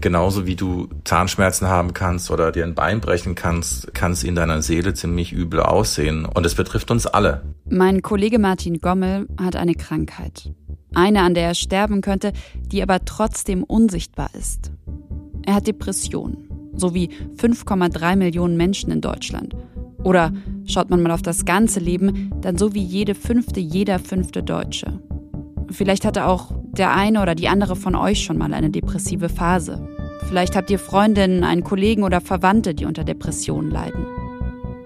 Genauso wie du Zahnschmerzen haben kannst oder dir ein Bein brechen kannst, kann es in deiner Seele ziemlich übel aussehen. Und es betrifft uns alle. Mein Kollege Martin Gommel hat eine Krankheit. Eine, an der er sterben könnte, die aber trotzdem unsichtbar ist. Er hat Depressionen, so wie 5,3 Millionen Menschen in Deutschland. Oder schaut man mal auf das ganze Leben, dann so wie jede fünfte, jeder fünfte Deutsche. Vielleicht hatte auch der eine oder die andere von euch schon mal eine depressive Phase. Vielleicht habt ihr Freundinnen, einen Kollegen oder Verwandte, die unter Depressionen leiden.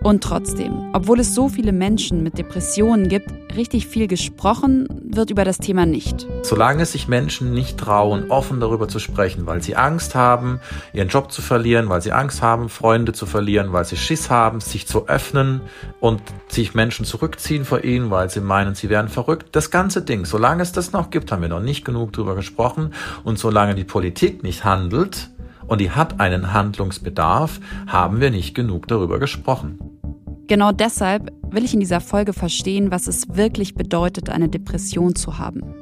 Und trotzdem, obwohl es so viele Menschen mit Depressionen gibt, richtig viel gesprochen wird über das Thema nicht. Solange sich Menschen nicht trauen, offen darüber zu sprechen, weil sie Angst haben, ihren Job zu verlieren, weil sie Angst haben, Freunde zu verlieren, weil sie Schiss haben, sich zu öffnen und sich Menschen zurückziehen vor ihnen, weil sie meinen, sie wären verrückt. Das ganze Ding, solange es das noch gibt, haben wir noch nicht genug darüber gesprochen. Und solange die Politik nicht handelt, und die hat einen Handlungsbedarf, haben wir nicht genug darüber gesprochen. Genau deshalb will ich in dieser Folge verstehen, was es wirklich bedeutet, eine Depression zu haben.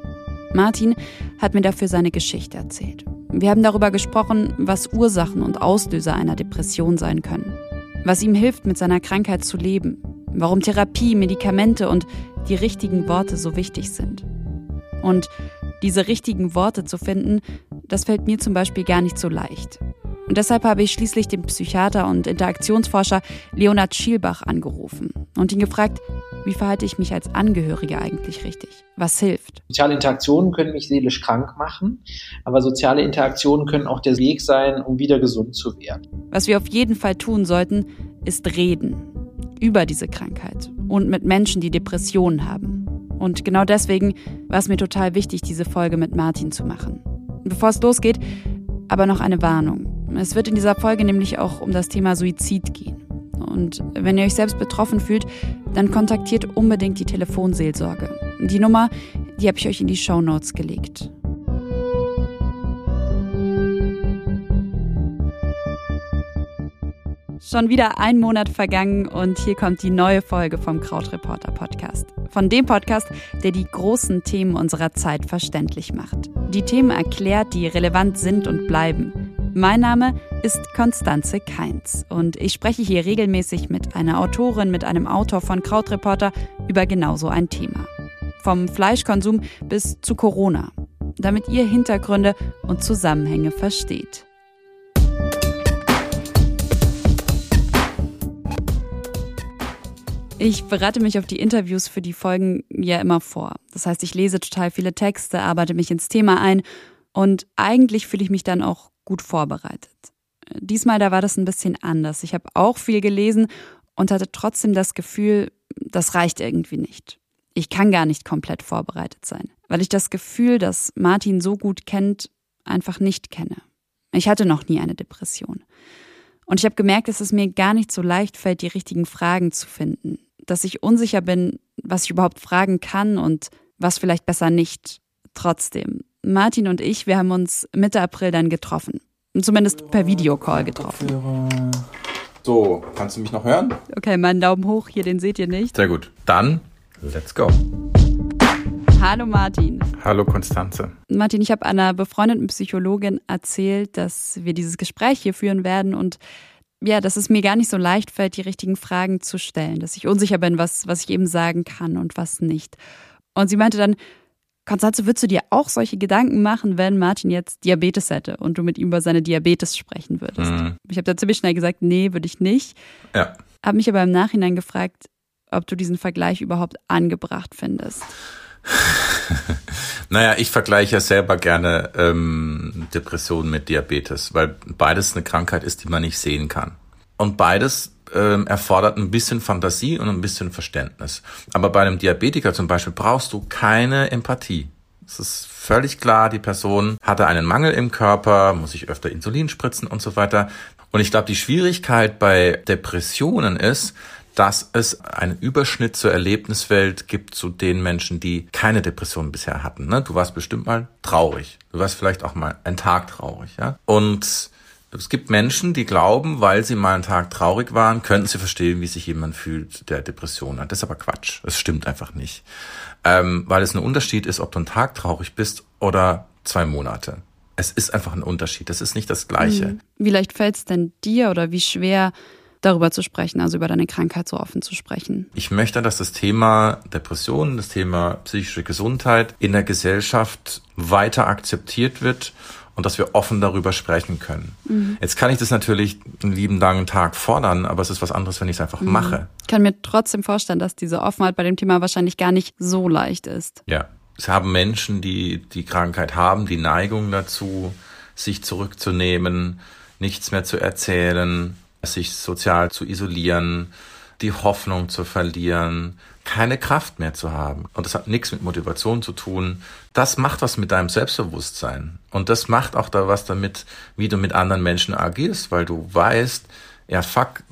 Martin hat mir dafür seine Geschichte erzählt. Wir haben darüber gesprochen, was Ursachen und Auslöser einer Depression sein können, was ihm hilft, mit seiner Krankheit zu leben, warum Therapie, Medikamente und die richtigen Worte so wichtig sind. Und diese richtigen Worte zu finden, das fällt mir zum Beispiel gar nicht so leicht. Und deshalb habe ich schließlich den Psychiater und Interaktionsforscher Leonhard Schielbach angerufen und ihn gefragt, wie verhalte ich mich als Angehörige eigentlich richtig? Was hilft? Soziale Interaktionen können mich seelisch krank machen, aber soziale Interaktionen können auch der Weg sein, um wieder gesund zu werden. Was wir auf jeden Fall tun sollten, ist reden über diese Krankheit und mit Menschen, die Depressionen haben. Und genau deswegen war es mir total wichtig, diese Folge mit Martin zu machen. Bevor es losgeht, aber noch eine Warnung. Es wird in dieser Folge nämlich auch um das Thema Suizid gehen. Und wenn ihr euch selbst betroffen fühlt, dann kontaktiert unbedingt die Telefonseelsorge. Die Nummer, die habe ich euch in die Show Notes gelegt. Schon wieder ein Monat vergangen und hier kommt die neue Folge vom Krautreporter Podcast. Von dem Podcast, der die großen Themen unserer Zeit verständlich macht. Die Themen erklärt, die relevant sind und bleiben. Mein Name ist Konstanze Keins und ich spreche hier regelmäßig mit einer Autorin, mit einem Autor von Krautreporter über genauso ein Thema. Vom Fleischkonsum bis zu Corona, damit ihr Hintergründe und Zusammenhänge versteht. Ich bereite mich auf die Interviews für die Folgen ja immer vor. Das heißt, ich lese total viele Texte, arbeite mich ins Thema ein und eigentlich fühle ich mich dann auch gut vorbereitet. Diesmal da war das ein bisschen anders. Ich habe auch viel gelesen und hatte trotzdem das Gefühl, das reicht irgendwie nicht. Ich kann gar nicht komplett vorbereitet sein, weil ich das Gefühl, das Martin so gut kennt, einfach nicht kenne. Ich hatte noch nie eine Depression. Und ich habe gemerkt, dass es mir gar nicht so leicht fällt, die richtigen Fragen zu finden. Dass ich unsicher bin, was ich überhaupt fragen kann und was vielleicht besser nicht. Trotzdem, Martin und ich, wir haben uns Mitte April dann getroffen. Zumindest per Videocall getroffen. So, kannst du mich noch hören? Okay, meinen Daumen hoch, hier, den seht ihr nicht. Sehr gut. Dann, let's go. Hallo Martin. Hallo Konstanze. Martin, ich habe einer befreundeten Psychologin erzählt, dass wir dieses Gespräch hier führen werden und ja, dass es mir gar nicht so leicht fällt, die richtigen Fragen zu stellen, dass ich unsicher bin, was, was ich eben sagen kann und was nicht. Und sie meinte dann, Konstanze, würdest du dir auch solche Gedanken machen, wenn Martin jetzt Diabetes hätte und du mit ihm über seine Diabetes sprechen würdest? Mhm. Ich habe da ziemlich schnell gesagt, nee, würde ich nicht. Ja. Habe mich aber im Nachhinein gefragt, ob du diesen Vergleich überhaupt angebracht findest. naja, ich vergleiche ja selber gerne ähm, Depressionen mit Diabetes, weil beides eine Krankheit ist, die man nicht sehen kann. Und beides ähm, erfordert ein bisschen Fantasie und ein bisschen Verständnis. Aber bei einem Diabetiker zum Beispiel brauchst du keine Empathie. Es ist völlig klar, die Person hatte einen Mangel im Körper, muss sich öfter Insulin spritzen und so weiter. Und ich glaube, die Schwierigkeit bei Depressionen ist, dass es einen Überschnitt zur Erlebniswelt gibt zu den Menschen, die keine Depression bisher hatten. Ne? Du warst bestimmt mal traurig. Du warst vielleicht auch mal einen Tag traurig. Ja? Und es gibt Menschen, die glauben, weil sie mal einen Tag traurig waren, könnten sie verstehen, wie sich jemand fühlt, der Depression hat. Das ist aber Quatsch. Das stimmt einfach nicht. Ähm, weil es ein Unterschied ist, ob du einen Tag traurig bist oder zwei Monate. Es ist einfach ein Unterschied. Das ist nicht das Gleiche. Mhm. Wie leicht fällt es denn dir oder wie schwer, darüber zu sprechen, also über deine Krankheit so offen zu sprechen? Ich möchte, dass das Thema Depressionen, das Thema psychische Gesundheit in der Gesellschaft weiter akzeptiert wird und dass wir offen darüber sprechen können. Mhm. Jetzt kann ich das natürlich einen lieben langen Tag fordern, aber es ist was anderes, wenn ich es einfach mhm. mache. Ich kann mir trotzdem vorstellen, dass diese Offenheit bei dem Thema wahrscheinlich gar nicht so leicht ist. Ja. Es haben Menschen, die die Krankheit haben, die Neigung dazu, sich zurückzunehmen, nichts mehr zu erzählen, sich sozial zu isolieren, die Hoffnung zu verlieren, keine Kraft mehr zu haben. Und das hat nichts mit Motivation zu tun. Das macht was mit deinem Selbstbewusstsein. Und das macht auch da was damit, wie du mit anderen Menschen agierst, weil du weißt, ja fuck,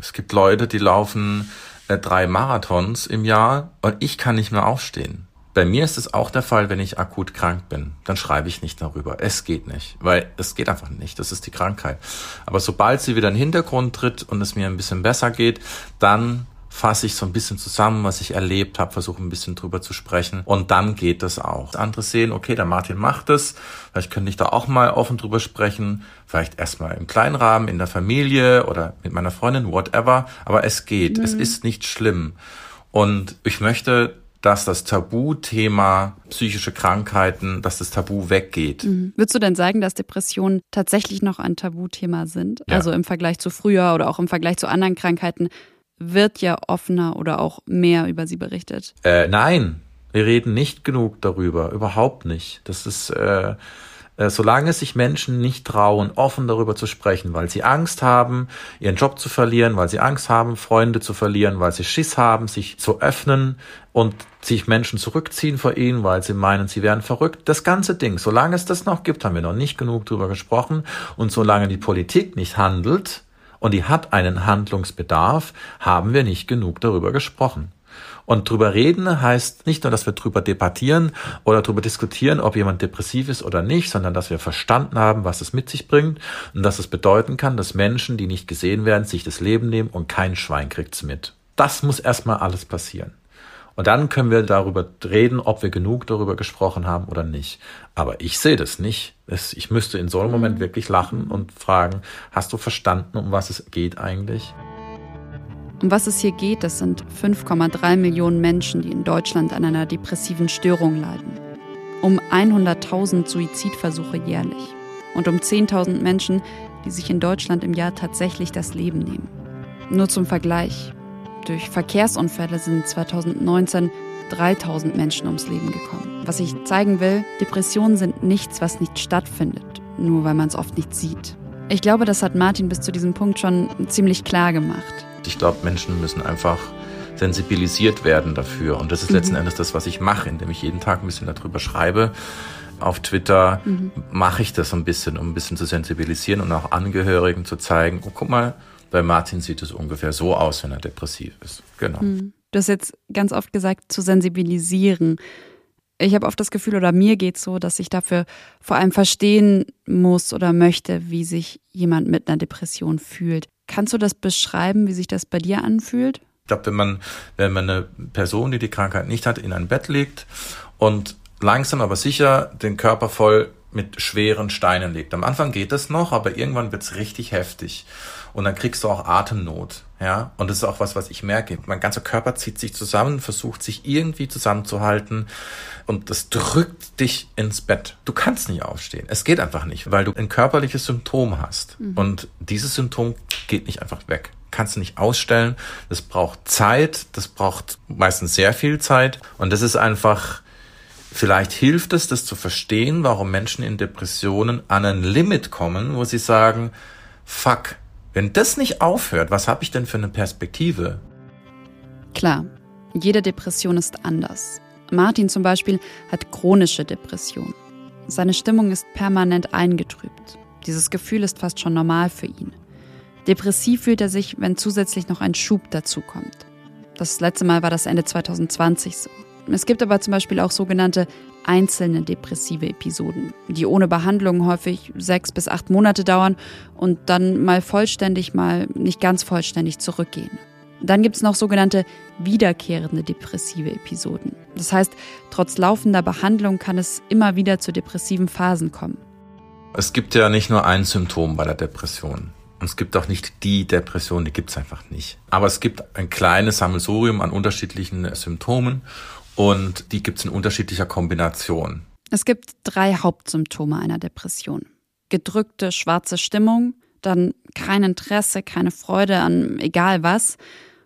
es gibt Leute, die laufen äh, drei Marathons im Jahr und ich kann nicht mehr aufstehen. Bei mir ist es auch der Fall, wenn ich akut krank bin. Dann schreibe ich nicht darüber. Es geht nicht, weil es geht einfach nicht. Das ist die Krankheit. Aber sobald sie wieder in den Hintergrund tritt und es mir ein bisschen besser geht, dann fasse ich so ein bisschen zusammen, was ich erlebt habe, versuche ein bisschen drüber zu sprechen und dann geht das auch. Andere sehen, okay, der Martin macht es, vielleicht könnte ich da auch mal offen drüber sprechen, vielleicht erstmal im kleinen Rahmen, in der Familie oder mit meiner Freundin, whatever, aber es geht, mhm. es ist nicht schlimm. Und ich möchte dass das Tabuthema psychische Krankheiten, dass das Tabu weggeht. Mhm. Würdest du denn sagen, dass Depressionen tatsächlich noch ein Tabuthema sind? Ja. Also im Vergleich zu früher oder auch im Vergleich zu anderen Krankheiten wird ja offener oder auch mehr über sie berichtet. Äh, nein, wir reden nicht genug darüber, überhaupt nicht. Das ist äh, solange sich Menschen nicht trauen, offen darüber zu sprechen, weil sie Angst haben, ihren Job zu verlieren, weil sie Angst haben, Freunde zu verlieren, weil sie Schiss haben, sich zu öffnen und sich Menschen zurückziehen vor ihnen, weil sie meinen, sie wären verrückt. Das ganze Ding, solange es das noch gibt, haben wir noch nicht genug darüber gesprochen und solange die Politik nicht handelt, und die hat einen Handlungsbedarf, haben wir nicht genug darüber gesprochen. Und drüber reden heißt nicht nur, dass wir drüber debattieren oder drüber diskutieren, ob jemand depressiv ist oder nicht, sondern dass wir verstanden haben, was es mit sich bringt und dass es bedeuten kann, dass Menschen, die nicht gesehen werden, sich das Leben nehmen und kein Schwein kriegt's mit. Das muss erstmal alles passieren. Und dann können wir darüber reden, ob wir genug darüber gesprochen haben oder nicht. Aber ich sehe das nicht. Ich müsste in so einem Moment wirklich lachen und fragen, hast du verstanden, um was es geht eigentlich? Um was es hier geht, das sind 5,3 Millionen Menschen, die in Deutschland an einer depressiven Störung leiden. Um 100.000 Suizidversuche jährlich. Und um 10.000 Menschen, die sich in Deutschland im Jahr tatsächlich das Leben nehmen. Nur zum Vergleich. Durch Verkehrsunfälle sind 2019 3000 Menschen ums Leben gekommen. Was ich zeigen will, Depressionen sind nichts, was nicht stattfindet, nur weil man es oft nicht sieht. Ich glaube, das hat Martin bis zu diesem Punkt schon ziemlich klar gemacht. Ich glaube, Menschen müssen einfach sensibilisiert werden dafür. Und das ist mhm. letzten Endes das, was ich mache, indem ich jeden Tag ein bisschen darüber schreibe. Auf Twitter mhm. mache ich das ein bisschen, um ein bisschen zu sensibilisieren und auch Angehörigen zu zeigen, oh, guck mal, bei Martin sieht es ungefähr so aus, wenn er depressiv ist. Genau. Mhm. Du hast jetzt ganz oft gesagt, zu sensibilisieren. Ich habe oft das Gefühl, oder mir geht es so, dass ich dafür vor allem verstehen muss oder möchte, wie sich jemand mit einer Depression fühlt. Kannst du das beschreiben, wie sich das bei dir anfühlt? Ich glaube, wenn man, wenn man eine Person, die die Krankheit nicht hat, in ein Bett legt und langsam aber sicher den Körper voll mit schweren Steinen legt. Am Anfang geht das noch, aber irgendwann wird's richtig heftig. Und dann kriegst du auch Atemnot. Ja, und das ist auch was, was ich merke. Mein ganzer Körper zieht sich zusammen, versucht sich irgendwie zusammenzuhalten und das drückt dich ins Bett. Du kannst nicht aufstehen. Es geht einfach nicht, weil du ein körperliches Symptom hast. Mhm. Und dieses Symptom geht nicht einfach weg. Kannst du nicht ausstellen. Das braucht Zeit. Das braucht meistens sehr viel Zeit. Und das ist einfach, vielleicht hilft es, das zu verstehen, warum Menschen in Depressionen an ein Limit kommen, wo sie sagen, fuck, wenn das nicht aufhört, was habe ich denn für eine Perspektive? Klar, jede Depression ist anders. Martin zum Beispiel hat chronische Depression. Seine Stimmung ist permanent eingetrübt. Dieses Gefühl ist fast schon normal für ihn. Depressiv fühlt er sich, wenn zusätzlich noch ein Schub dazukommt. Das letzte Mal war das Ende 2020 so. Es gibt aber zum Beispiel auch sogenannte einzelne depressive Episoden, die ohne Behandlung häufig sechs bis acht Monate dauern und dann mal vollständig, mal nicht ganz vollständig zurückgehen. Dann gibt es noch sogenannte wiederkehrende depressive Episoden. Das heißt, trotz laufender Behandlung kann es immer wieder zu depressiven Phasen kommen. Es gibt ja nicht nur ein Symptom bei der Depression. Und es gibt auch nicht die Depression, die gibt's einfach nicht. Aber es gibt ein kleines Sammelsurium an unterschiedlichen Symptomen und die gibt's in unterschiedlicher Kombination. Es gibt drei Hauptsymptome einer Depression. Gedrückte, schwarze Stimmung, dann kein Interesse, keine Freude an egal was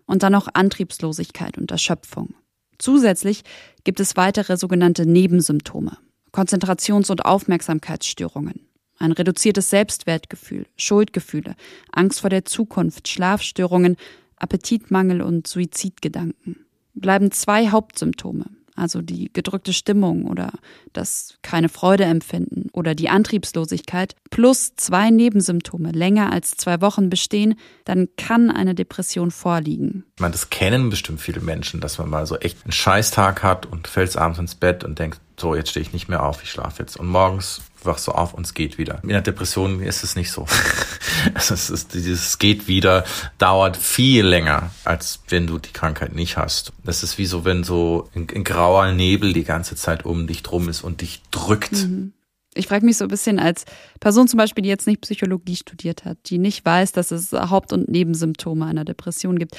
und dann auch Antriebslosigkeit und Erschöpfung. Zusätzlich gibt es weitere sogenannte Nebensymptome. Konzentrations- und Aufmerksamkeitsstörungen, ein reduziertes Selbstwertgefühl, Schuldgefühle, Angst vor der Zukunft, Schlafstörungen, Appetitmangel und Suizidgedanken. Bleiben zwei Hauptsymptome, also die gedrückte Stimmung oder das keine Freude empfinden oder die Antriebslosigkeit, plus zwei Nebensymptome länger als zwei Wochen bestehen, dann kann eine Depression vorliegen. Ich meine, das kennen bestimmt viele Menschen, dass man mal so echt einen Scheißtag hat und fällt abends ins Bett und denkt, so, jetzt stehe ich nicht mehr auf, ich schlafe jetzt. Und morgens wachst du auf und es geht wieder. In der Depression ist es nicht so. also es ist, dieses geht wieder dauert viel länger, als wenn du die Krankheit nicht hast. Das ist wie so, wenn so ein, ein grauer Nebel die ganze Zeit um dich drum ist und dich drückt. Mhm. Ich frage mich so ein bisschen als Person zum Beispiel, die jetzt nicht Psychologie studiert hat, die nicht weiß, dass es Haupt- und Nebensymptome einer Depression gibt.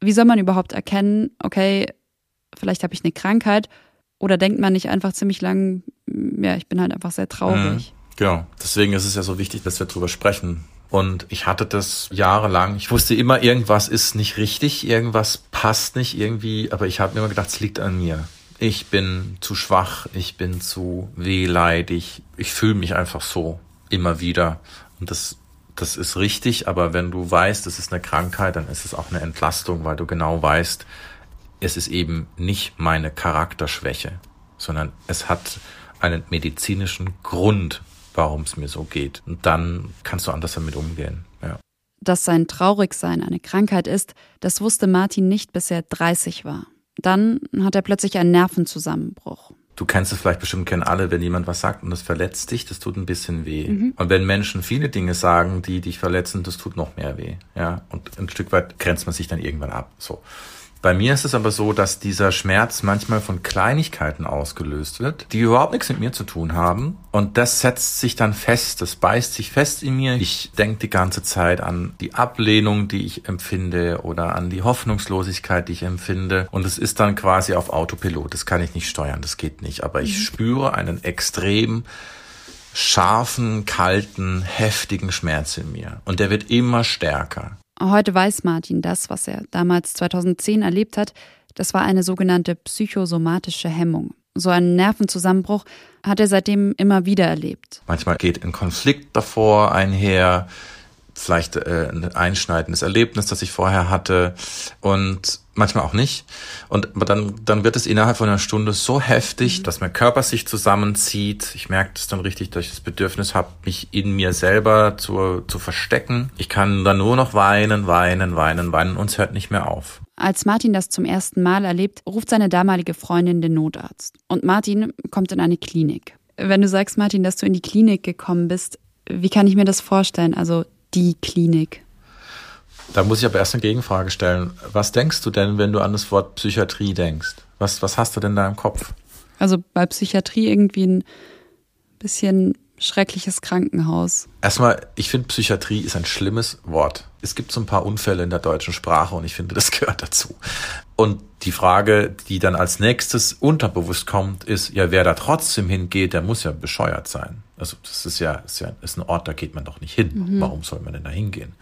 Wie soll man überhaupt erkennen, okay, vielleicht habe ich eine Krankheit oder denkt man nicht einfach ziemlich lang, ja, ich bin halt einfach sehr traurig. Mhm, genau. Deswegen ist es ja so wichtig, dass wir drüber sprechen. Und ich hatte das jahrelang. Ich wusste immer, irgendwas ist nicht richtig, irgendwas passt nicht irgendwie, aber ich habe mir immer gedacht, es liegt an mir. Ich bin zu schwach, ich bin zu wehleidig, ich fühle mich einfach so immer wieder. Und das, das ist richtig, aber wenn du weißt, es ist eine Krankheit, dann ist es auch eine Entlastung, weil du genau weißt, es ist eben nicht meine Charakterschwäche, sondern es hat einen medizinischen Grund, warum es mir so geht. Und dann kannst du anders damit umgehen. Ja. Dass sein Traurigsein eine Krankheit ist, das wusste Martin nicht, bis er 30 war. Dann hat er plötzlich einen Nervenzusammenbruch. Du kennst es vielleicht bestimmt, kennen alle, wenn jemand was sagt und das verletzt dich, das tut ein bisschen weh. Mhm. Und wenn Menschen viele Dinge sagen, die dich verletzen, das tut noch mehr weh. Ja, und ein Stück weit grenzt man sich dann irgendwann ab. So. Bei mir ist es aber so, dass dieser Schmerz manchmal von Kleinigkeiten ausgelöst wird, die überhaupt nichts mit mir zu tun haben. Und das setzt sich dann fest, das beißt sich fest in mir. Ich denke die ganze Zeit an die Ablehnung, die ich empfinde oder an die Hoffnungslosigkeit, die ich empfinde. Und es ist dann quasi auf Autopilot. Das kann ich nicht steuern, das geht nicht. Aber ich mhm. spüre einen extrem scharfen, kalten, heftigen Schmerz in mir. Und der wird immer stärker. Heute weiß Martin das, was er damals 2010 erlebt hat, das war eine sogenannte psychosomatische Hemmung. So einen Nervenzusammenbruch hat er seitdem immer wieder erlebt. Manchmal geht ein Konflikt davor einher, vielleicht äh, ein einschneidendes Erlebnis, das ich vorher hatte und manchmal auch nicht. Und dann, dann wird es innerhalb von einer Stunde so heftig, mhm. dass mein Körper sich zusammenzieht. Ich merke das dann richtig, dass ich das Bedürfnis habe, mich in mir selber zu, zu verstecken. Ich kann dann nur noch weinen, weinen, weinen, weinen und es hört nicht mehr auf. Als Martin das zum ersten Mal erlebt, ruft seine damalige Freundin den Notarzt. Und Martin kommt in eine Klinik. Wenn du sagst, Martin, dass du in die Klinik gekommen bist, wie kann ich mir das vorstellen? Also die Klinik. Da muss ich aber erst eine Gegenfrage stellen. Was denkst du denn, wenn du an das Wort Psychiatrie denkst? Was, was hast du denn da im Kopf? Also bei Psychiatrie irgendwie ein bisschen schreckliches Krankenhaus. Erstmal, ich finde Psychiatrie ist ein schlimmes Wort. Es gibt so ein paar Unfälle in der deutschen Sprache und ich finde, das gehört dazu. Und die Frage, die dann als nächstes unterbewusst kommt, ist, ja, wer da trotzdem hingeht, der muss ja bescheuert sein. Also das ist ja, ist ja ist ein Ort, da geht man doch nicht hin. Mhm. Warum soll man denn da hingehen?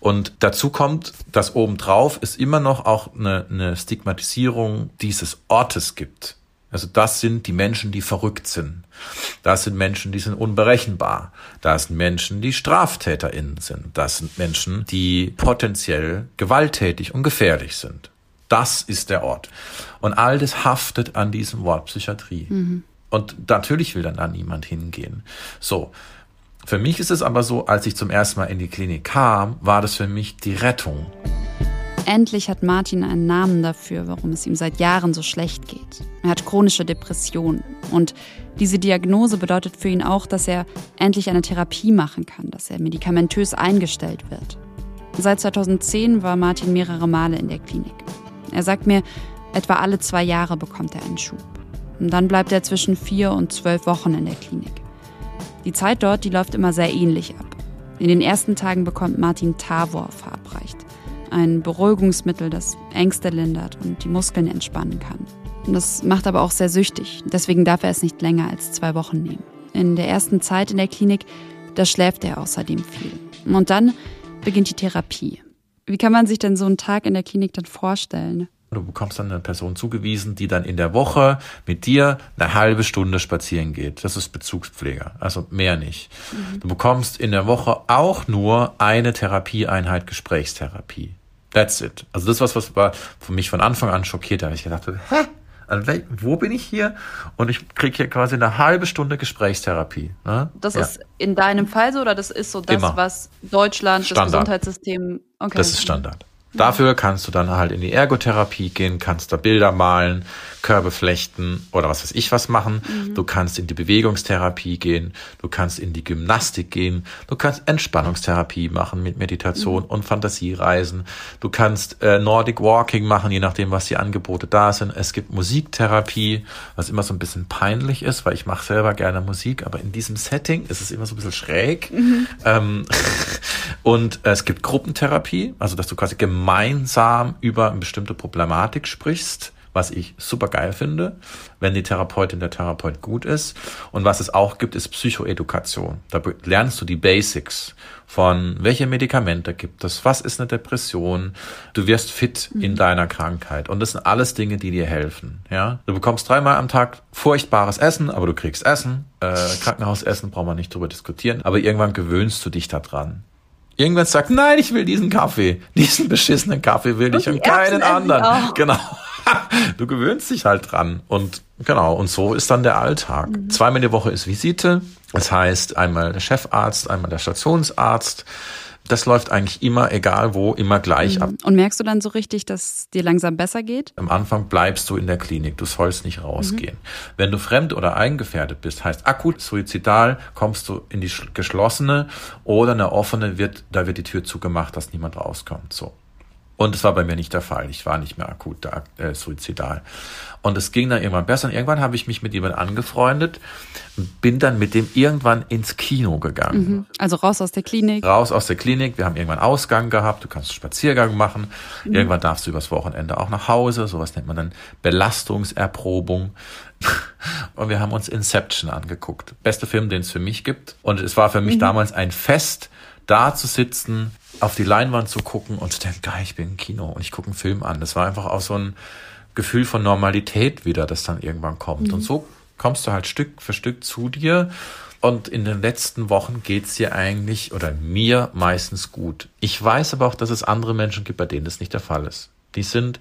Und dazu kommt, dass obendrauf es immer noch auch eine, eine Stigmatisierung dieses Ortes gibt. Also das sind die Menschen, die verrückt sind. Das sind Menschen, die sind unberechenbar. Das sind Menschen, die StraftäterInnen sind. Das sind Menschen, die potenziell gewalttätig und gefährlich sind. Das ist der Ort. Und all das haftet an diesem Wort Psychiatrie. Mhm. Und natürlich will dann da niemand hingehen. So. Für mich ist es aber so, als ich zum ersten Mal in die Klinik kam, war das für mich die Rettung. Endlich hat Martin einen Namen dafür, warum es ihm seit Jahren so schlecht geht. Er hat chronische Depressionen. Und diese Diagnose bedeutet für ihn auch, dass er endlich eine Therapie machen kann, dass er medikamentös eingestellt wird. Seit 2010 war Martin mehrere Male in der Klinik. Er sagt mir, etwa alle zwei Jahre bekommt er einen Schub. Und dann bleibt er zwischen vier und zwölf Wochen in der Klinik. Die Zeit dort, die läuft immer sehr ähnlich ab. In den ersten Tagen bekommt Martin Tavor verabreicht. Ein Beruhigungsmittel, das Ängste lindert und die Muskeln entspannen kann. Das macht aber auch sehr süchtig. Deswegen darf er es nicht länger als zwei Wochen nehmen. In der ersten Zeit in der Klinik, da schläft er außerdem viel. Und dann beginnt die Therapie. Wie kann man sich denn so einen Tag in der Klinik dann vorstellen? Du bekommst dann eine Person zugewiesen, die dann in der Woche mit dir eine halbe Stunde spazieren geht. Das ist Bezugspfleger, also mehr nicht. Mhm. Du bekommst in der Woche auch nur eine Therapieeinheit Gesprächstherapie. That's it. Also das was was war für mich von Anfang an schockiert. Da habe ich gedacht, hä? Wo bin ich hier? Und ich kriege hier quasi eine halbe Stunde Gesprächstherapie. Ne? Das ja. ist in deinem Fall so oder das ist so das, Immer. was Deutschland, Standard. das Gesundheitssystem. Okay. Das ist Standard. Dafür kannst du dann halt in die Ergotherapie gehen, kannst da Bilder malen, Körbe flechten oder was weiß ich was machen. Mhm. Du kannst in die Bewegungstherapie gehen, du kannst in die Gymnastik gehen, du kannst Entspannungstherapie machen mit Meditation mhm. und Fantasiereisen. Du kannst äh, Nordic Walking machen, je nachdem, was die Angebote da sind. Es gibt Musiktherapie, was immer so ein bisschen peinlich ist, weil ich mache selber gerne Musik, aber in diesem Setting ist es immer so ein bisschen schräg. Mhm. Ähm, und äh, es gibt Gruppentherapie, also dass du quasi gemeinsam über eine bestimmte Problematik sprichst was ich super geil finde, wenn die Therapeutin der Therapeut gut ist. Und was es auch gibt, ist Psychoedukation. Da lernst du die Basics von welche Medikamente gibt es, was ist eine Depression. Du wirst fit in mhm. deiner Krankheit. Und das sind alles Dinge, die dir helfen. Ja, du bekommst dreimal am Tag furchtbares Essen, aber du kriegst Essen. Äh, Krankenhausessen braucht man nicht drüber diskutieren. Aber irgendwann gewöhnst du dich daran. Irgendwann sagt, nein, ich will diesen Kaffee. Diesen beschissenen Kaffee will ich und, und keinen anderen. Genau. du gewöhnst dich halt dran. Und genau, und so ist dann der Alltag. Mhm. Zweimal die Woche ist Visite. Das heißt, einmal der Chefarzt, einmal der Stationsarzt. Das läuft eigentlich immer, egal wo, immer gleich mhm. ab. Und merkst du dann so richtig, dass dir langsam besser geht? Am Anfang bleibst du in der Klinik, du sollst nicht rausgehen. Mhm. Wenn du fremd oder eingefährdet bist, heißt akut suizidal, kommst du in die geschlossene oder eine offene wird, da wird die Tür zugemacht, dass niemand rauskommt. So. Und es war bei mir nicht der Fall. Ich war nicht mehr akut äh, suizidal. Und es ging dann irgendwann besser. Und irgendwann habe ich mich mit jemandem angefreundet, bin dann mit dem irgendwann ins Kino gegangen. Mhm. Also raus aus der Klinik. Raus aus der Klinik. Wir haben irgendwann Ausgang gehabt. Du kannst einen Spaziergang machen. Mhm. Irgendwann darfst du übers Wochenende auch nach Hause. Sowas nennt man dann Belastungserprobung. Und wir haben uns Inception angeguckt. Beste Film, den es für mich gibt. Und es war für mich mhm. damals ein Fest, da zu sitzen, auf die Leinwand zu gucken und zu denken, geil, ich bin im Kino und ich gucke einen Film an. Das war einfach auch so ein Gefühl von Normalität wieder, das dann irgendwann kommt. Mhm. Und so kommst du halt Stück für Stück zu dir. Und in den letzten Wochen geht's dir eigentlich oder mir meistens gut. Ich weiß aber auch, dass es andere Menschen gibt, bei denen das nicht der Fall ist. Die sind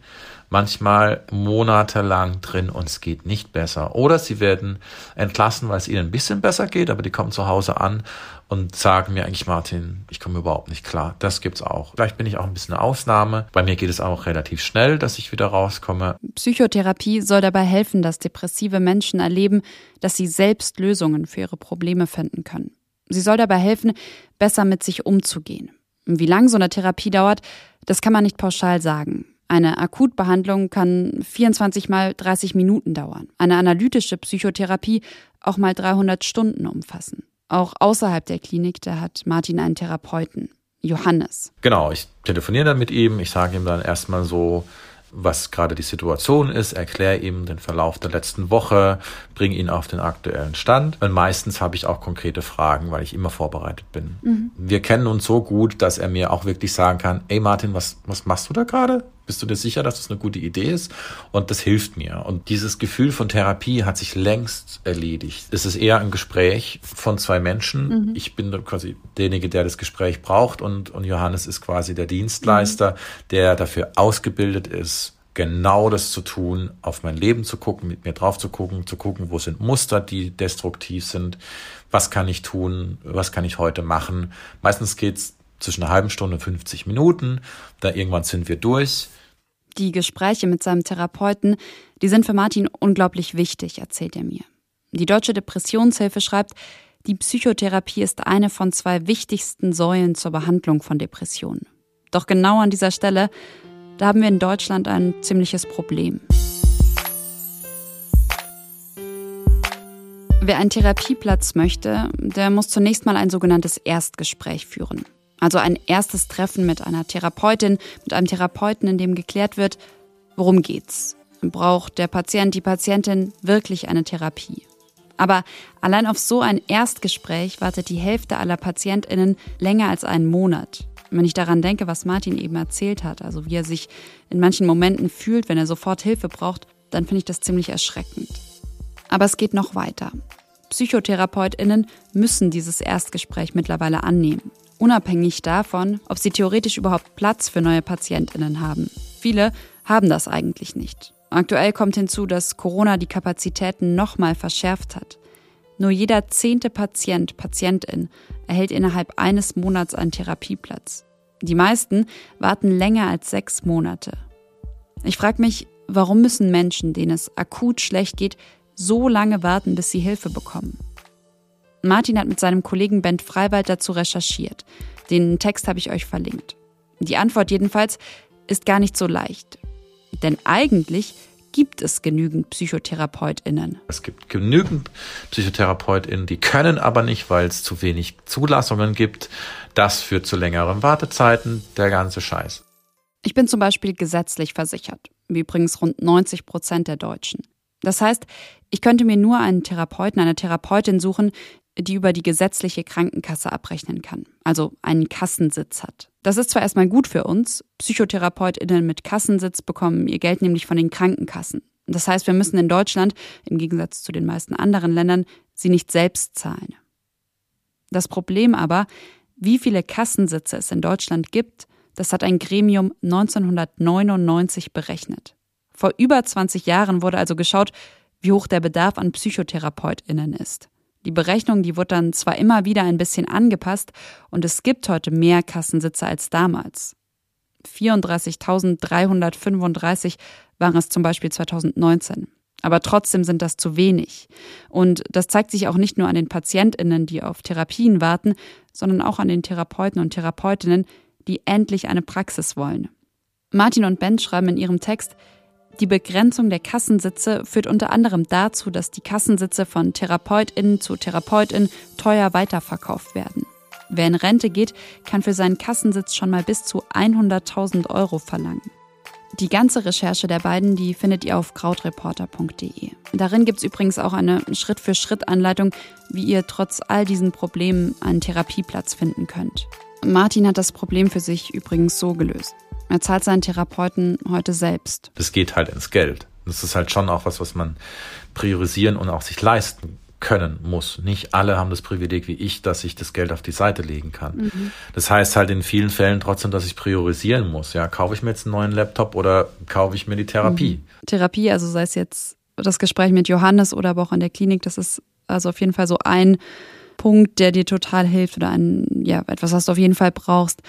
manchmal monatelang drin und es geht nicht besser. Oder sie werden entlassen, weil es ihnen ein bisschen besser geht, aber die kommen zu Hause an und sagen mir eigentlich, Martin, ich komme überhaupt nicht klar. Das gibt's auch. Vielleicht bin ich auch ein bisschen eine Ausnahme. Bei mir geht es auch relativ schnell, dass ich wieder rauskomme. Psychotherapie soll dabei helfen, dass depressive Menschen erleben, dass sie selbst Lösungen für ihre Probleme finden können. Sie soll dabei helfen, besser mit sich umzugehen. Wie lang so eine Therapie dauert, das kann man nicht pauschal sagen. Eine Akutbehandlung kann 24 mal 30 Minuten dauern. Eine analytische Psychotherapie auch mal 300 Stunden umfassen. Auch außerhalb der Klinik, da hat Martin einen Therapeuten, Johannes. Genau, ich telefoniere dann mit ihm. Ich sage ihm dann erstmal so, was gerade die Situation ist, erkläre ihm den Verlauf der letzten Woche, bringe ihn auf den aktuellen Stand. Und meistens habe ich auch konkrete Fragen, weil ich immer vorbereitet bin. Mhm. Wir kennen uns so gut, dass er mir auch wirklich sagen kann, ey Martin, was, was machst du da gerade? Bist du dir sicher, dass das eine gute Idee ist? Und das hilft mir. Und dieses Gefühl von Therapie hat sich längst erledigt. Es ist eher ein Gespräch von zwei Menschen. Mhm. Ich bin quasi derjenige, der das Gespräch braucht und, und Johannes ist quasi der Dienstleister, mhm. der dafür ausgebildet ist, genau das zu tun, auf mein Leben zu gucken, mit mir drauf zu gucken, zu gucken, wo sind Muster, die destruktiv sind, was kann ich tun, was kann ich heute machen. Meistens geht's zwischen einer halben Stunde und 50 Minuten. Da irgendwann sind wir durch. Die Gespräche mit seinem Therapeuten, die sind für Martin unglaublich wichtig, erzählt er mir. Die Deutsche Depressionshilfe schreibt, die Psychotherapie ist eine von zwei wichtigsten Säulen zur Behandlung von Depressionen. Doch genau an dieser Stelle, da haben wir in Deutschland ein ziemliches Problem. Wer einen Therapieplatz möchte, der muss zunächst mal ein sogenanntes Erstgespräch führen. Also ein erstes Treffen mit einer Therapeutin, mit einem Therapeuten, in dem geklärt wird, worum geht's? Braucht der Patient, die Patientin wirklich eine Therapie? Aber allein auf so ein Erstgespräch wartet die Hälfte aller PatientInnen länger als einen Monat. Wenn ich daran denke, was Martin eben erzählt hat, also wie er sich in manchen Momenten fühlt, wenn er sofort Hilfe braucht, dann finde ich das ziemlich erschreckend. Aber es geht noch weiter. PsychotherapeutInnen müssen dieses Erstgespräch mittlerweile annehmen. Unabhängig davon, ob sie theoretisch überhaupt Platz für neue PatientInnen haben. Viele haben das eigentlich nicht. Aktuell kommt hinzu, dass Corona die Kapazitäten nochmal verschärft hat. Nur jeder zehnte Patient, Patientin erhält innerhalb eines Monats einen Therapieplatz. Die meisten warten länger als sechs Monate. Ich frage mich, warum müssen Menschen, denen es akut schlecht geht, so lange warten, bis sie Hilfe bekommen? Martin hat mit seinem Kollegen Bent Freiwald dazu recherchiert. Den Text habe ich euch verlinkt. Die Antwort jedenfalls ist gar nicht so leicht. Denn eigentlich gibt es genügend PsychotherapeutInnen. Es gibt genügend PsychotherapeutInnen, die können aber nicht, weil es zu wenig Zulassungen gibt. Das führt zu längeren Wartezeiten, der ganze Scheiß. Ich bin zum Beispiel gesetzlich versichert, wie übrigens rund 90 Prozent der Deutschen. Das heißt, ich könnte mir nur einen Therapeuten, eine Therapeutin suchen, die über die gesetzliche Krankenkasse abrechnen kann, also einen Kassensitz hat. Das ist zwar erstmal gut für uns, PsychotherapeutInnen mit Kassensitz bekommen ihr Geld nämlich von den Krankenkassen. Das heißt, wir müssen in Deutschland, im Gegensatz zu den meisten anderen Ländern, sie nicht selbst zahlen. Das Problem aber, wie viele Kassensitze es in Deutschland gibt, das hat ein Gremium 1999 berechnet. Vor über 20 Jahren wurde also geschaut, wie hoch der Bedarf an PsychotherapeutInnen ist. Die Berechnung, die wurde dann zwar immer wieder ein bisschen angepasst und es gibt heute mehr Kassensitze als damals. 34.335 waren es zum Beispiel 2019. Aber trotzdem sind das zu wenig. Und das zeigt sich auch nicht nur an den PatientInnen, die auf Therapien warten, sondern auch an den Therapeuten und Therapeutinnen, die endlich eine Praxis wollen. Martin und Ben schreiben in ihrem Text, die Begrenzung der Kassensitze führt unter anderem dazu, dass die Kassensitze von TherapeutInnen zu TherapeutInnen teuer weiterverkauft werden. Wer in Rente geht, kann für seinen Kassensitz schon mal bis zu 100.000 Euro verlangen. Die ganze Recherche der beiden, die findet ihr auf krautreporter.de. Darin gibt es übrigens auch eine Schritt-für-Schritt-Anleitung, wie ihr trotz all diesen Problemen einen Therapieplatz finden könnt. Martin hat das Problem für sich übrigens so gelöst. Er zahlt seinen Therapeuten heute selbst. Das geht halt ins Geld. Das ist halt schon auch was, was man priorisieren und auch sich leisten können muss. Nicht alle haben das Privileg wie ich, dass ich das Geld auf die Seite legen kann. Mhm. Das heißt halt in vielen Fällen trotzdem, dass ich priorisieren muss. Ja, kaufe ich mir jetzt einen neuen Laptop oder kaufe ich mir die Therapie? Mhm. Therapie, also sei es jetzt das Gespräch mit Johannes oder aber auch in der Klinik, das ist also auf jeden Fall so ein Punkt, der dir total hilft oder ein, ja, etwas, was du auf jeden Fall brauchst.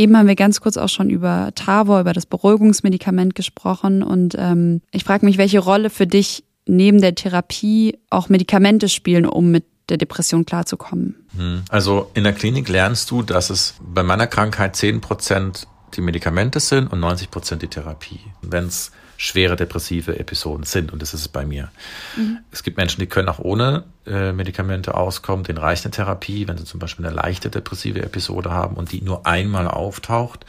Eben haben wir ganz kurz auch schon über Tavor, über das Beruhigungsmedikament gesprochen. Und ähm, ich frage mich, welche Rolle für dich neben der Therapie auch Medikamente spielen, um mit der Depression klarzukommen. Hm. Also in der Klinik lernst du, dass es bei meiner Krankheit 10 Prozent die Medikamente sind und 90 Prozent die Therapie. Wenn es schwere depressive Episoden sind. Und das ist es bei mir. Mhm. Es gibt Menschen, die können auch ohne äh, Medikamente auskommen. Den reicht eine Therapie, wenn sie zum Beispiel eine leichte depressive Episode haben und die nur einmal auftaucht.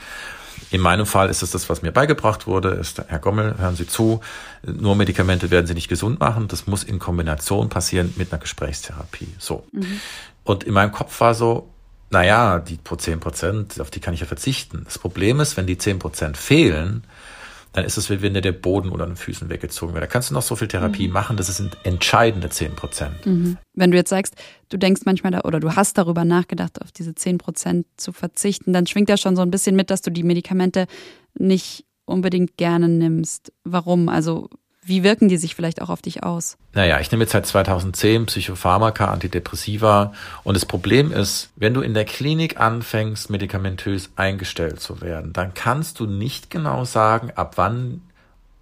In meinem Fall ist es das, was mir beigebracht wurde, ist, Herr Gommel, hören Sie zu, nur Medikamente werden Sie nicht gesund machen. Das muss in Kombination passieren mit einer Gesprächstherapie. So. Mhm. Und in meinem Kopf war so, naja, die 10 Prozent, auf die kann ich ja verzichten. Das Problem ist, wenn die 10 Prozent fehlen, dann ist es, wie wenn dir der Boden unter den Füßen weggezogen wird. Da kannst du noch so viel Therapie mhm. machen, das sind entscheidende 10 Prozent. Mhm. Wenn du jetzt sagst, du denkst manchmal da, oder du hast darüber nachgedacht, auf diese 10 Prozent zu verzichten, dann schwingt ja schon so ein bisschen mit, dass du die Medikamente nicht unbedingt gerne nimmst. Warum? Also wie wirken die sich vielleicht auch auf dich aus? Naja, ich nehme jetzt seit 2010 Psychopharmaka, Antidepressiva. Und das Problem ist, wenn du in der Klinik anfängst, medikamentös eingestellt zu werden, dann kannst du nicht genau sagen, ab wann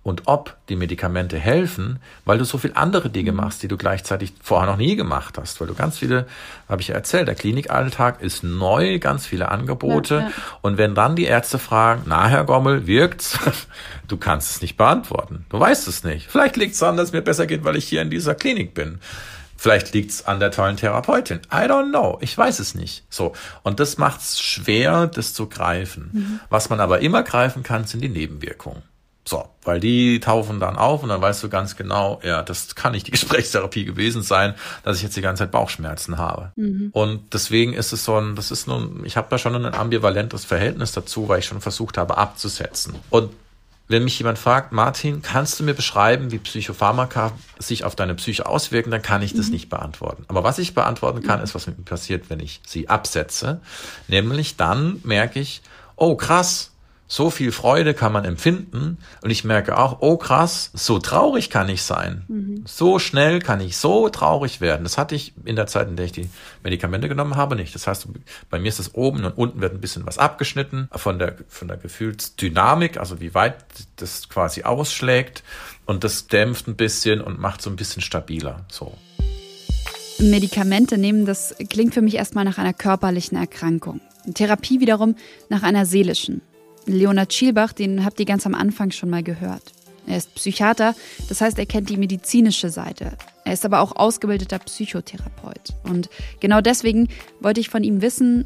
und ob die Medikamente helfen, weil du so viel andere Dinge mhm. machst, die du gleichzeitig vorher noch nie gemacht hast, weil du ganz viele, habe ich ja erzählt, der Klinikalltag ist neu, ganz viele Angebote ja, ja. und wenn dann die Ärzte fragen, na Herr Gommel, wirkt's? Du kannst es nicht beantworten. Du weißt es nicht. Vielleicht liegt es daran, dass es mir besser geht, weil ich hier in dieser Klinik bin. Vielleicht liegt's an der tollen Therapeutin. I don't know. Ich weiß es nicht. So. Und das macht's schwer, das zu greifen. Mhm. Was man aber immer greifen kann, sind die Nebenwirkungen. So, weil die taufen dann auf und dann weißt du ganz genau, ja, das kann nicht die Gesprächstherapie gewesen sein, dass ich jetzt die ganze Zeit Bauchschmerzen habe. Mhm. Und deswegen ist es so ein, das ist nun, ich habe da schon ein ambivalentes Verhältnis dazu, weil ich schon versucht habe abzusetzen. Und wenn mich jemand fragt, Martin, kannst du mir beschreiben, wie Psychopharmaka sich auf deine Psyche auswirken, dann kann ich das mhm. nicht beantworten. Aber was ich beantworten kann, mhm. ist, was mit mir passiert, wenn ich sie absetze. Nämlich dann merke ich, oh krass, so viel Freude kann man empfinden und ich merke auch, oh krass, so traurig kann ich sein. Mhm. So schnell kann ich so traurig werden. Das hatte ich in der Zeit, in der ich die Medikamente genommen habe, nicht. Das heißt, bei mir ist es oben und unten wird ein bisschen was abgeschnitten von der, von der Gefühlsdynamik, also wie weit das quasi ausschlägt und das dämpft ein bisschen und macht so ein bisschen stabiler, so. Medikamente nehmen, das klingt für mich erstmal nach einer körperlichen Erkrankung. Therapie wiederum nach einer seelischen. Leonard Schielbach, den habt ihr ganz am Anfang schon mal gehört. Er ist Psychiater, das heißt, er kennt die medizinische Seite. Er ist aber auch ausgebildeter Psychotherapeut. Und genau deswegen wollte ich von ihm wissen,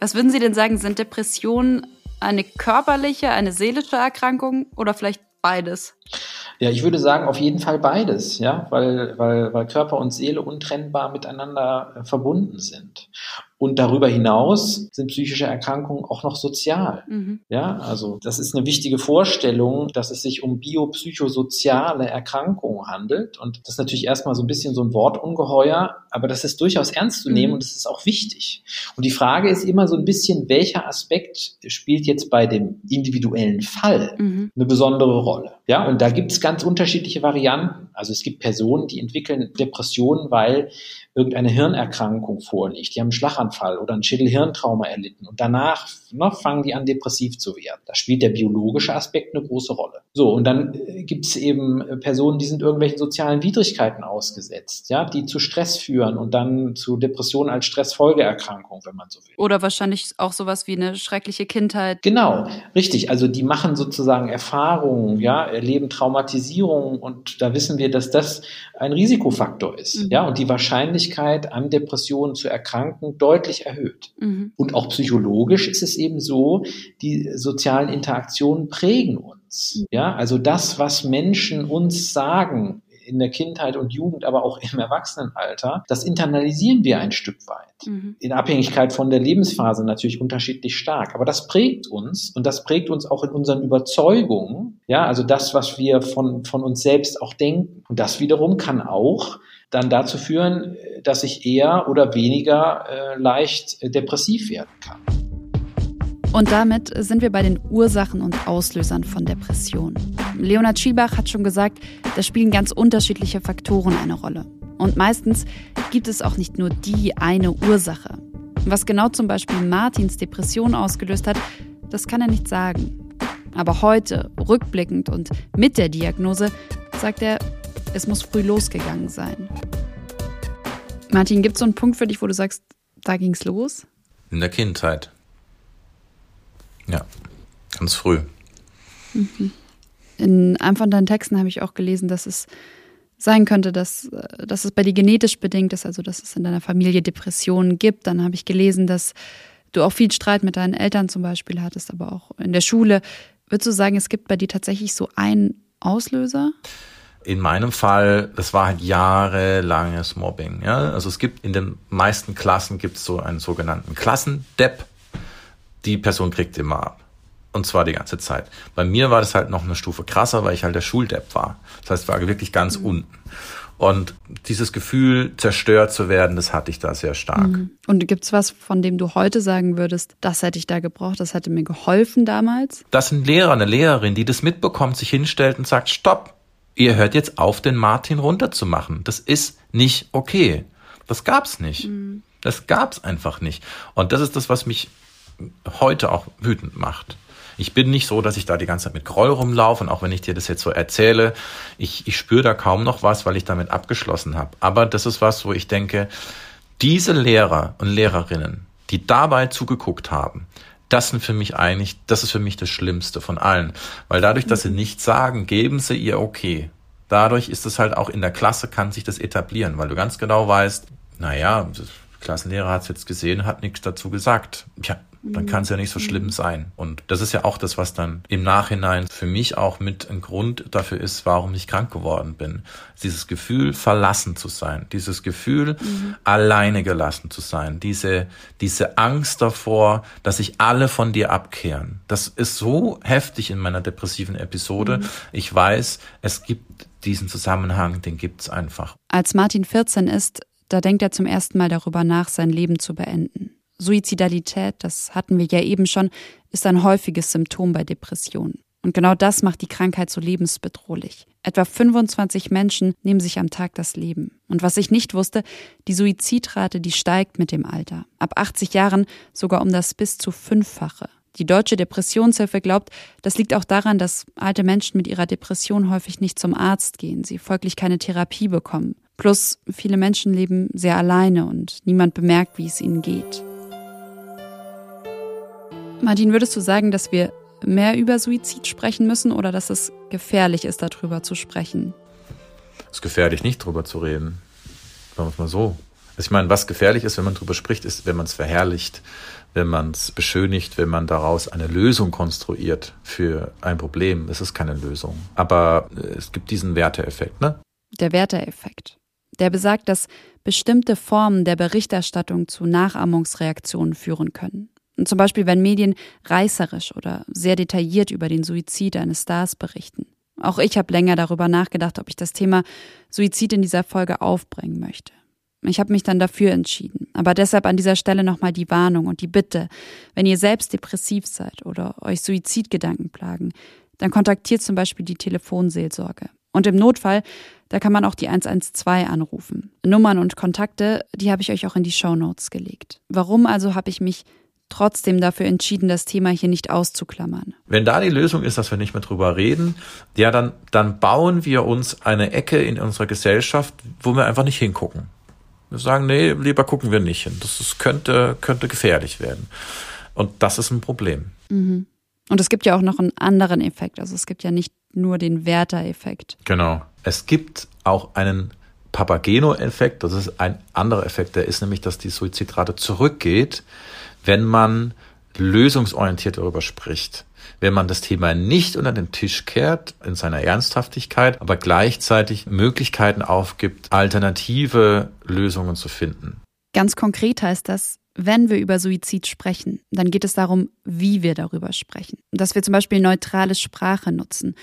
was würden Sie denn sagen, sind Depressionen eine körperliche, eine seelische Erkrankung oder vielleicht beides? Ja, ich würde sagen, auf jeden Fall beides, ja, weil, weil, weil Körper und Seele untrennbar miteinander äh, verbunden sind. Und darüber hinaus sind psychische Erkrankungen auch noch sozial. Mhm. Ja, also das ist eine wichtige Vorstellung, dass es sich um biopsychosoziale Erkrankungen handelt. Und das ist natürlich erstmal so ein bisschen so ein Wortungeheuer, aber das ist durchaus ernst zu nehmen mhm. und das ist auch wichtig. Und die Frage ist immer so ein bisschen, welcher Aspekt spielt jetzt bei dem individuellen Fall mhm. eine besondere Rolle? Ja, und da gibt es ganz unterschiedliche Varianten. Also es gibt Personen, die entwickeln Depressionen, weil irgendeine Hirnerkrankung vorliegt, die haben einen Schlaganfall oder ein Schädelhirntrauma erlitten und danach ne, fangen die an, depressiv zu werden. Da spielt der biologische Aspekt eine große Rolle. So, und dann äh, gibt es eben äh, Personen, die sind irgendwelchen sozialen Widrigkeiten ausgesetzt, ja, die zu Stress führen und dann zu Depressionen als Stressfolgeerkrankung, wenn man so will. Oder wahrscheinlich auch sowas wie eine schreckliche Kindheit. Genau, richtig. Also die machen sozusagen Erfahrungen, ja, erleben Traumatisierung und da wissen wir, dass das ein Risikofaktor ist, mhm. ja, und die Wahrscheinlichkeit Wahrscheinlichkeit, an Depressionen zu erkranken, deutlich erhöht. Mhm. Und auch psychologisch ist es eben so, die sozialen Interaktionen prägen uns. Mhm. Ja, also das, was Menschen uns sagen, in der Kindheit und Jugend, aber auch im Erwachsenenalter, das internalisieren wir ein Stück weit. Mhm. In Abhängigkeit von der Lebensphase natürlich unterschiedlich stark. Aber das prägt uns und das prägt uns auch in unseren Überzeugungen. Ja, also das, was wir von, von uns selbst auch denken. Und das wiederum kann auch dann dazu führen, dass ich eher oder weniger äh, leicht äh, depressiv werden kann. Und damit sind wir bei den Ursachen und Auslösern von Depressionen. Leonard Schielbach hat schon gesagt, da spielen ganz unterschiedliche Faktoren eine Rolle. Und meistens gibt es auch nicht nur die eine Ursache. Was genau zum Beispiel Martins Depression ausgelöst hat, das kann er nicht sagen. Aber heute, rückblickend und mit der Diagnose, sagt er, es muss früh losgegangen sein. Martin, gibt es so einen Punkt für dich, wo du sagst, da ging es los? In der Kindheit. Ja, ganz früh. Mhm. In einem von deinen Texten habe ich auch gelesen, dass es sein könnte, dass, dass es bei dir genetisch bedingt ist, also dass es in deiner Familie Depressionen gibt. Dann habe ich gelesen, dass du auch viel Streit mit deinen Eltern zum Beispiel hattest, aber auch in der Schule. Würdest du sagen, es gibt bei dir tatsächlich so einen Auslöser? In meinem Fall, das war halt jahrelanges Mobbing. Ja? Also es gibt in den meisten Klassen gibt es so einen sogenannten Klassendepp. Die Person kriegt immer ab. Und zwar die ganze Zeit. Bei mir war das halt noch eine Stufe krasser, weil ich halt der Schuldepp war. Das heißt, ich war wirklich ganz mhm. unten. Und dieses Gefühl, zerstört zu werden, das hatte ich da sehr stark. Mhm. Und gibt's was, von dem du heute sagen würdest, das hätte ich da gebraucht, das hätte mir geholfen damals? Das sind Lehrer, eine Lehrerin, die das mitbekommt, sich hinstellt und sagt, stopp, ihr hört jetzt auf, den Martin runterzumachen. Das ist nicht okay. Das gab's nicht. Mhm. Das gab's einfach nicht. Und das ist das, was mich heute auch wütend macht. Ich bin nicht so, dass ich da die ganze Zeit mit Groll rumlaufe und auch wenn ich dir das jetzt so erzähle, ich, ich spüre da kaum noch was, weil ich damit abgeschlossen habe. Aber das ist was, wo ich denke, diese Lehrer und Lehrerinnen, die dabei zugeguckt haben, das sind für mich eigentlich, das ist für mich das Schlimmste von allen. Weil dadurch, dass sie nichts sagen, geben sie ihr okay. dadurch ist es halt auch in der Klasse kann sich das etablieren, weil du ganz genau weißt, naja, Klassenlehrer hat es jetzt gesehen, hat nichts dazu gesagt. Ja, dann kann es ja nicht so schlimm sein. Und das ist ja auch das, was dann im Nachhinein für mich auch mit ein Grund dafür ist, warum ich krank geworden bin. Dieses Gefühl, verlassen zu sein, dieses Gefühl, mhm. alleine gelassen zu sein, diese, diese Angst davor, dass sich alle von dir abkehren. Das ist so heftig in meiner depressiven Episode. Mhm. Ich weiß, es gibt diesen Zusammenhang, den gibt's einfach. Als Martin 14 ist, da denkt er zum ersten Mal darüber nach, sein Leben zu beenden. Suizidalität, das hatten wir ja eben schon, ist ein häufiges Symptom bei Depressionen. Und genau das macht die Krankheit so lebensbedrohlich. Etwa 25 Menschen nehmen sich am Tag das Leben. Und was ich nicht wusste, die Suizidrate, die steigt mit dem Alter. Ab 80 Jahren sogar um das bis zu fünffache. Die Deutsche Depressionshilfe glaubt, das liegt auch daran, dass alte Menschen mit ihrer Depression häufig nicht zum Arzt gehen, sie folglich keine Therapie bekommen. Plus viele Menschen leben sehr alleine und niemand bemerkt, wie es ihnen geht. Martin, würdest du sagen, dass wir mehr über Suizid sprechen müssen oder dass es gefährlich ist, darüber zu sprechen? Es ist gefährlich, nicht darüber zu reden. Sagen wir es mal so. Also ich meine, was gefährlich ist, wenn man darüber spricht, ist, wenn man es verherrlicht, wenn man es beschönigt, wenn man daraus eine Lösung konstruiert für ein Problem. Es ist keine Lösung. Aber äh, es gibt diesen Werteeffekt, ne? Der Werteeffekt. Der besagt, dass bestimmte Formen der Berichterstattung zu Nachahmungsreaktionen führen können. Zum Beispiel, wenn Medien reißerisch oder sehr detailliert über den Suizid eines Stars berichten. Auch ich habe länger darüber nachgedacht, ob ich das Thema Suizid in dieser Folge aufbringen möchte. Ich habe mich dann dafür entschieden. Aber deshalb an dieser Stelle nochmal die Warnung und die Bitte, wenn ihr selbst depressiv seid oder euch Suizidgedanken plagen, dann kontaktiert zum Beispiel die Telefonseelsorge. Und im Notfall, da kann man auch die 112 anrufen. Nummern und Kontakte, die habe ich euch auch in die Show Notes gelegt. Warum also habe ich mich trotzdem dafür entschieden, das Thema hier nicht auszuklammern. Wenn da die Lösung ist, dass wir nicht mehr drüber reden, ja, dann, dann bauen wir uns eine Ecke in unserer Gesellschaft, wo wir einfach nicht hingucken. Wir sagen, nee, lieber gucken wir nicht hin. Das ist, könnte, könnte gefährlich werden. Und das ist ein Problem. Mhm. Und es gibt ja auch noch einen anderen Effekt. Also es gibt ja nicht nur den Werter-Effekt. Genau. Es gibt auch einen Papageno-Effekt. Das ist ein anderer Effekt. Der ist nämlich, dass die Suizidrate zurückgeht, wenn man lösungsorientiert darüber spricht. Wenn man das Thema nicht unter den Tisch kehrt in seiner Ernsthaftigkeit, aber gleichzeitig Möglichkeiten aufgibt, alternative Lösungen zu finden. Ganz konkret heißt das, wenn wir über Suizid sprechen, dann geht es darum, wie wir darüber sprechen. Dass wir zum Beispiel neutrale Sprache nutzen,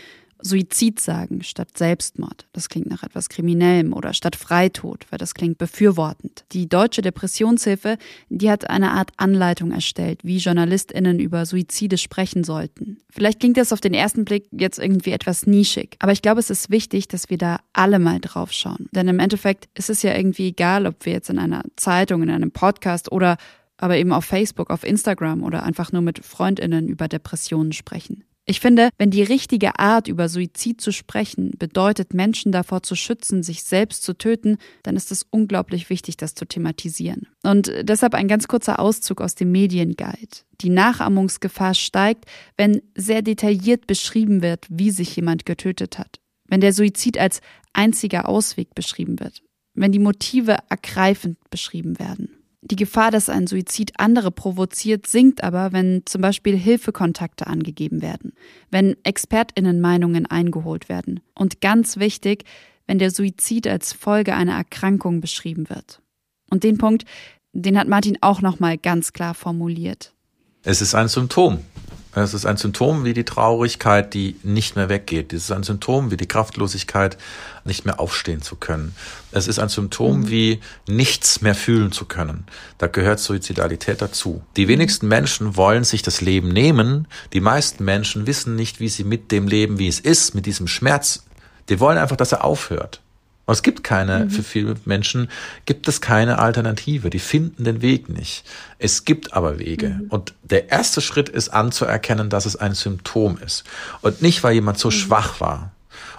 Suizid sagen statt Selbstmord. Das klingt nach etwas Kriminellem oder statt Freitod, weil das klingt befürwortend. Die Deutsche Depressionshilfe, die hat eine Art Anleitung erstellt, wie JournalistInnen über Suizide sprechen sollten. Vielleicht klingt das auf den ersten Blick jetzt irgendwie etwas nischig, aber ich glaube, es ist wichtig, dass wir da alle mal drauf schauen. Denn im Endeffekt ist es ja irgendwie egal, ob wir jetzt in einer Zeitung, in einem Podcast oder aber eben auf Facebook, auf Instagram oder einfach nur mit Freundinnen über Depressionen sprechen. Ich finde, wenn die richtige Art über Suizid zu sprechen bedeutet, Menschen davor zu schützen, sich selbst zu töten, dann ist es unglaublich wichtig, das zu thematisieren. Und deshalb ein ganz kurzer Auszug aus dem Medienguide. Die Nachahmungsgefahr steigt, wenn sehr detailliert beschrieben wird, wie sich jemand getötet hat. Wenn der Suizid als einziger Ausweg beschrieben wird. Wenn die Motive ergreifend beschrieben werden. Die Gefahr, dass ein Suizid andere provoziert, sinkt aber, wenn zum Beispiel Hilfekontakte angegeben werden, wenn Expertinnenmeinungen eingeholt werden und ganz wichtig, wenn der Suizid als Folge einer Erkrankung beschrieben wird. Und den Punkt, den hat Martin auch nochmal ganz klar formuliert. Es ist ein Symptom. Es ist ein Symptom wie die Traurigkeit, die nicht mehr weggeht. Es ist ein Symptom wie die Kraftlosigkeit, nicht mehr aufstehen zu können. Es ist ein Symptom mhm. wie nichts mehr fühlen zu können. Da gehört Suizidalität dazu. Die wenigsten Menschen wollen sich das Leben nehmen. Die meisten Menschen wissen nicht, wie sie mit dem Leben, wie es ist, mit diesem Schmerz. Die wollen einfach, dass er aufhört. Und es gibt keine, mhm. für viele Menschen gibt es keine Alternative. Die finden den Weg nicht. Es gibt aber Wege. Mhm. Und der erste Schritt ist anzuerkennen, dass es ein Symptom ist. Und nicht, weil jemand so mhm. schwach war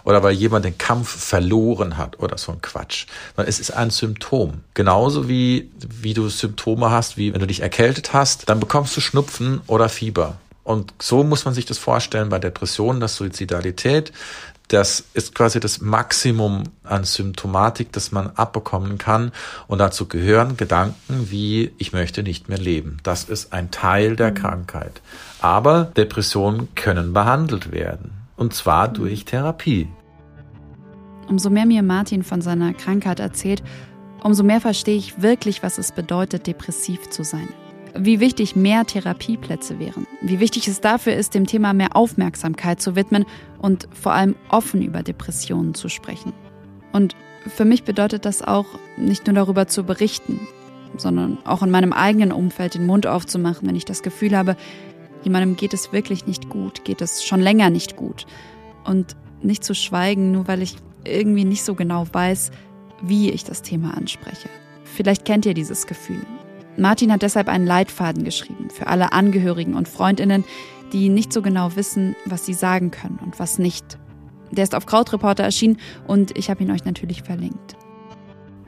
oder weil jemand den Kampf verloren hat oder so ein Quatsch. Sondern es ist ein Symptom. Genauso wie, wie du Symptome hast, wie wenn du dich erkältet hast, dann bekommst du Schnupfen oder Fieber. Und so muss man sich das vorstellen bei Depressionen, dass Suizidalität das ist quasi das Maximum an Symptomatik, das man abbekommen kann. Und dazu gehören Gedanken wie, ich möchte nicht mehr leben. Das ist ein Teil der mhm. Krankheit. Aber Depressionen können behandelt werden. Und zwar mhm. durch Therapie. Umso mehr mir Martin von seiner Krankheit erzählt, umso mehr verstehe ich wirklich, was es bedeutet, depressiv zu sein wie wichtig mehr Therapieplätze wären, wie wichtig es dafür ist, dem Thema mehr Aufmerksamkeit zu widmen und vor allem offen über Depressionen zu sprechen. Und für mich bedeutet das auch, nicht nur darüber zu berichten, sondern auch in meinem eigenen Umfeld den Mund aufzumachen, wenn ich das Gefühl habe, jemandem geht es wirklich nicht gut, geht es schon länger nicht gut. Und nicht zu schweigen, nur weil ich irgendwie nicht so genau weiß, wie ich das Thema anspreche. Vielleicht kennt ihr dieses Gefühl. Martin hat deshalb einen Leitfaden geschrieben für alle Angehörigen und Freundinnen, die nicht so genau wissen, was sie sagen können und was nicht. Der ist auf Krautreporter erschienen und ich habe ihn euch natürlich verlinkt.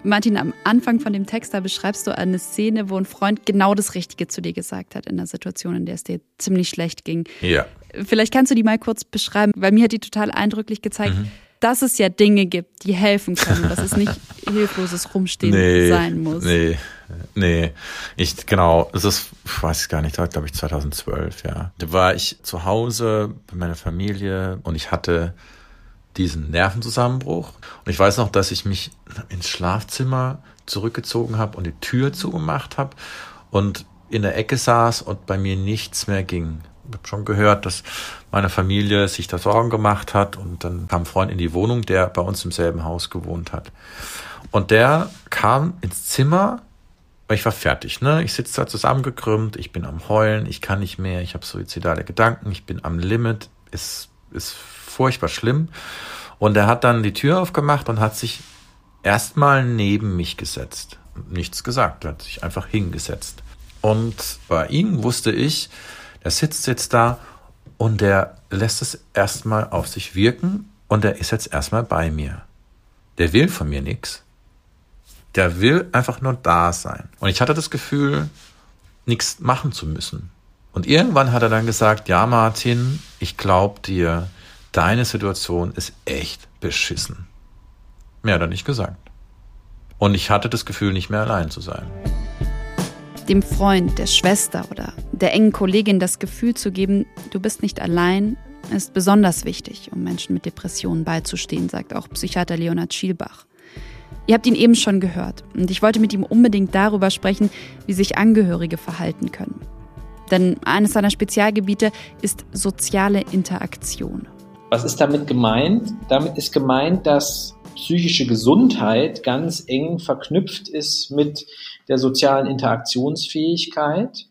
Martin, am Anfang von dem Text, da beschreibst du eine Szene, wo ein Freund genau das Richtige zu dir gesagt hat in einer Situation, in der es dir ziemlich schlecht ging. Ja. Vielleicht kannst du die mal kurz beschreiben, weil mir hat die total eindrücklich gezeigt, mhm dass es ja Dinge gibt, die helfen können, dass es nicht hilfloses Rumstehen nee, sein muss. Nee, nee. Ich, genau, es ist, ich weiß gar nicht, glaube ich 2012, ja. Da war ich zu Hause bei meiner Familie und ich hatte diesen Nervenzusammenbruch. Und ich weiß noch, dass ich mich ins Schlafzimmer zurückgezogen habe und die Tür zugemacht habe und in der Ecke saß und bei mir nichts mehr ging habe schon gehört, dass meine Familie sich da Sorgen gemacht hat und dann kam ein Freund in die Wohnung, der bei uns im selben Haus gewohnt hat. Und der kam ins Zimmer, weil ich war fertig, ne? Ich sitze da zusammengekrümmt, ich bin am Heulen, ich kann nicht mehr, ich habe suizidale Gedanken, ich bin am Limit, ist, ist furchtbar schlimm. Und er hat dann die Tür aufgemacht und hat sich erstmal neben mich gesetzt. Nichts gesagt, er hat sich einfach hingesetzt. Und bei ihm wusste ich, der sitzt jetzt da und der lässt es erstmal auf sich wirken und der ist jetzt erstmal bei mir. Der will von mir nichts. Der will einfach nur da sein. Und ich hatte das Gefühl, nichts machen zu müssen. Und irgendwann hat er dann gesagt, ja Martin, ich glaube dir, deine Situation ist echt beschissen. Mehr hat er nicht gesagt. Und ich hatte das Gefühl, nicht mehr allein zu sein dem Freund, der Schwester oder der engen Kollegin das Gefühl zu geben, du bist nicht allein, ist besonders wichtig, um Menschen mit Depressionen beizustehen, sagt auch Psychiater Leonhard Schielbach. Ihr habt ihn eben schon gehört und ich wollte mit ihm unbedingt darüber sprechen, wie sich Angehörige verhalten können. Denn eines seiner Spezialgebiete ist soziale Interaktion. Was ist damit gemeint? Damit ist gemeint, dass psychische Gesundheit ganz eng verknüpft ist mit der sozialen Interaktionsfähigkeit.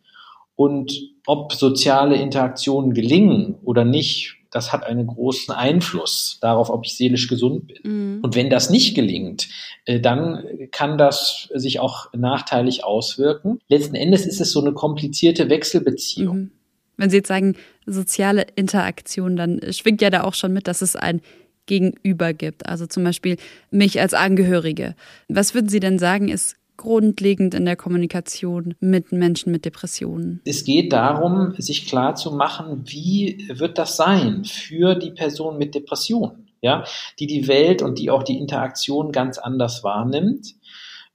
Und ob soziale Interaktionen gelingen oder nicht, das hat einen großen Einfluss darauf, ob ich seelisch gesund bin. Mhm. Und wenn das nicht gelingt, äh, dann kann das sich auch nachteilig auswirken. Letzten Endes ist es so eine komplizierte Wechselbeziehung. Mhm. Wenn Sie jetzt sagen, soziale Interaktion, dann schwingt ja da auch schon mit, dass es ein Gegenüber gibt. Also zum Beispiel mich als Angehörige. Was würden Sie denn sagen, ist grundlegend in der Kommunikation mit Menschen mit Depressionen? Es geht darum, sich klar zu machen, wie wird das sein für die Person mit Depressionen, ja, die die Welt und die auch die Interaktion ganz anders wahrnimmt.